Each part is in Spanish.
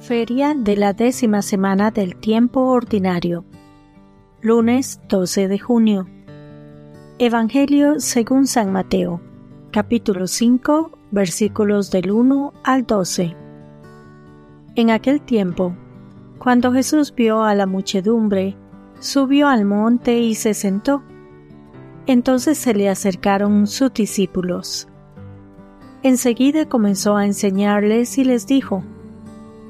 Feria de la décima semana del tiempo ordinario. Lunes 12 de junio. Evangelio según San Mateo, capítulo 5, versículos del 1 al 12. En aquel tiempo, cuando Jesús vio a la muchedumbre, subió al monte y se sentó. Entonces se le acercaron sus discípulos. Enseguida comenzó a enseñarles y les dijo,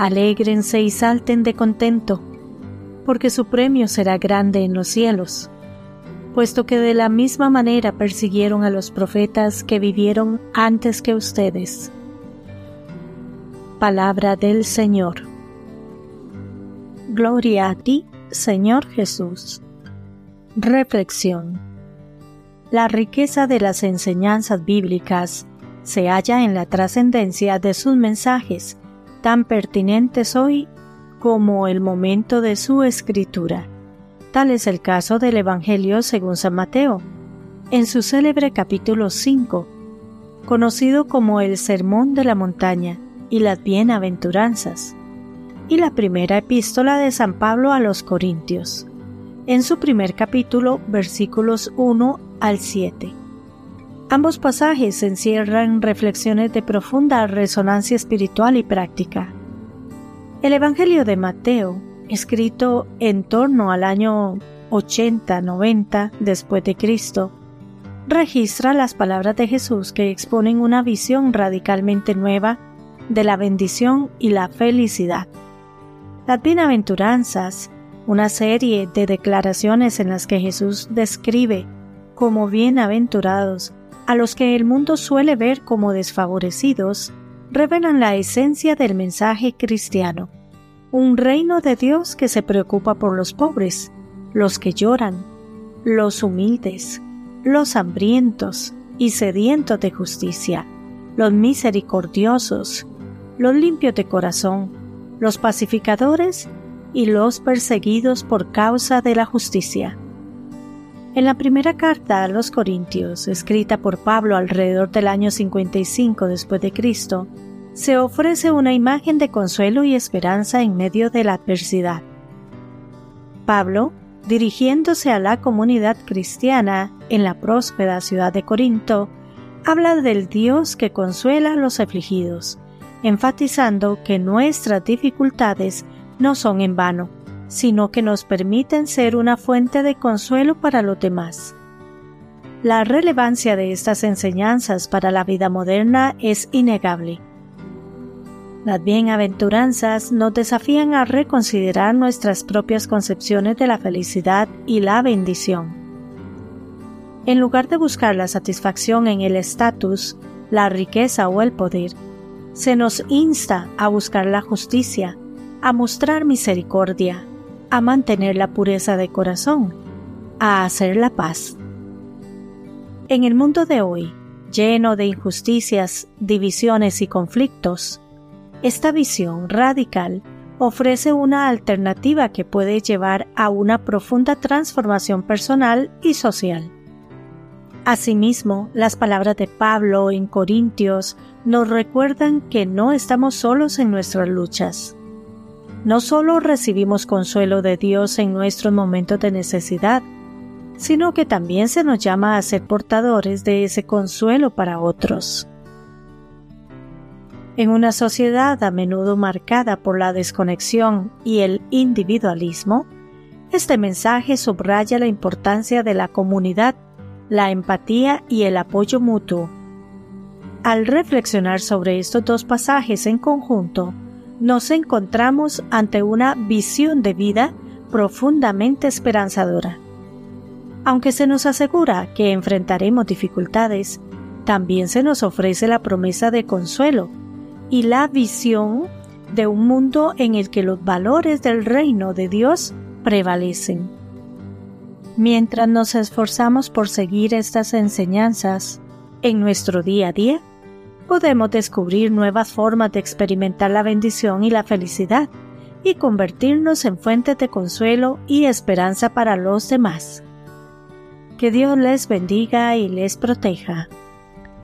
Alégrense y salten de contento, porque su premio será grande en los cielos, puesto que de la misma manera persiguieron a los profetas que vivieron antes que ustedes. Palabra del Señor. Gloria a ti, Señor Jesús. Reflexión. La riqueza de las enseñanzas bíblicas se halla en la trascendencia de sus mensajes tan pertinentes hoy como el momento de su escritura. Tal es el caso del Evangelio según San Mateo, en su célebre capítulo 5, conocido como el Sermón de la Montaña y las Bienaventuranzas, y la primera epístola de San Pablo a los Corintios, en su primer capítulo, versículos 1 al 7. Ambos pasajes encierran reflexiones de profunda resonancia espiritual y práctica. El Evangelio de Mateo, escrito en torno al año 80-90 después de Cristo, registra las palabras de Jesús que exponen una visión radicalmente nueva de la bendición y la felicidad. Las bienaventuranzas, una serie de declaraciones en las que Jesús describe como bienaventurados a los que el mundo suele ver como desfavorecidos, revelan la esencia del mensaje cristiano. Un reino de Dios que se preocupa por los pobres, los que lloran, los humildes, los hambrientos y sedientos de justicia, los misericordiosos, los limpios de corazón, los pacificadores y los perseguidos por causa de la justicia. En la primera carta a los Corintios, escrita por Pablo alrededor del año 55 después de Cristo, se ofrece una imagen de consuelo y esperanza en medio de la adversidad. Pablo, dirigiéndose a la comunidad cristiana en la próspera ciudad de Corinto, habla del Dios que consuela a los afligidos, enfatizando que nuestras dificultades no son en vano sino que nos permiten ser una fuente de consuelo para los demás. La relevancia de estas enseñanzas para la vida moderna es innegable. Las bienaventuranzas nos desafían a reconsiderar nuestras propias concepciones de la felicidad y la bendición. En lugar de buscar la satisfacción en el estatus, la riqueza o el poder, se nos insta a buscar la justicia, a mostrar misericordia, a mantener la pureza de corazón, a hacer la paz. En el mundo de hoy, lleno de injusticias, divisiones y conflictos, esta visión radical ofrece una alternativa que puede llevar a una profunda transformación personal y social. Asimismo, las palabras de Pablo en Corintios nos recuerdan que no estamos solos en nuestras luchas no solo recibimos consuelo de Dios en nuestros momentos de necesidad, sino que también se nos llama a ser portadores de ese consuelo para otros. En una sociedad a menudo marcada por la desconexión y el individualismo, este mensaje subraya la importancia de la comunidad, la empatía y el apoyo mutuo. Al reflexionar sobre estos dos pasajes en conjunto, nos encontramos ante una visión de vida profundamente esperanzadora. Aunque se nos asegura que enfrentaremos dificultades, también se nos ofrece la promesa de consuelo y la visión de un mundo en el que los valores del reino de Dios prevalecen. Mientras nos esforzamos por seguir estas enseñanzas en nuestro día a día, podemos descubrir nuevas formas de experimentar la bendición y la felicidad y convertirnos en fuentes de consuelo y esperanza para los demás. Que Dios les bendiga y les proteja.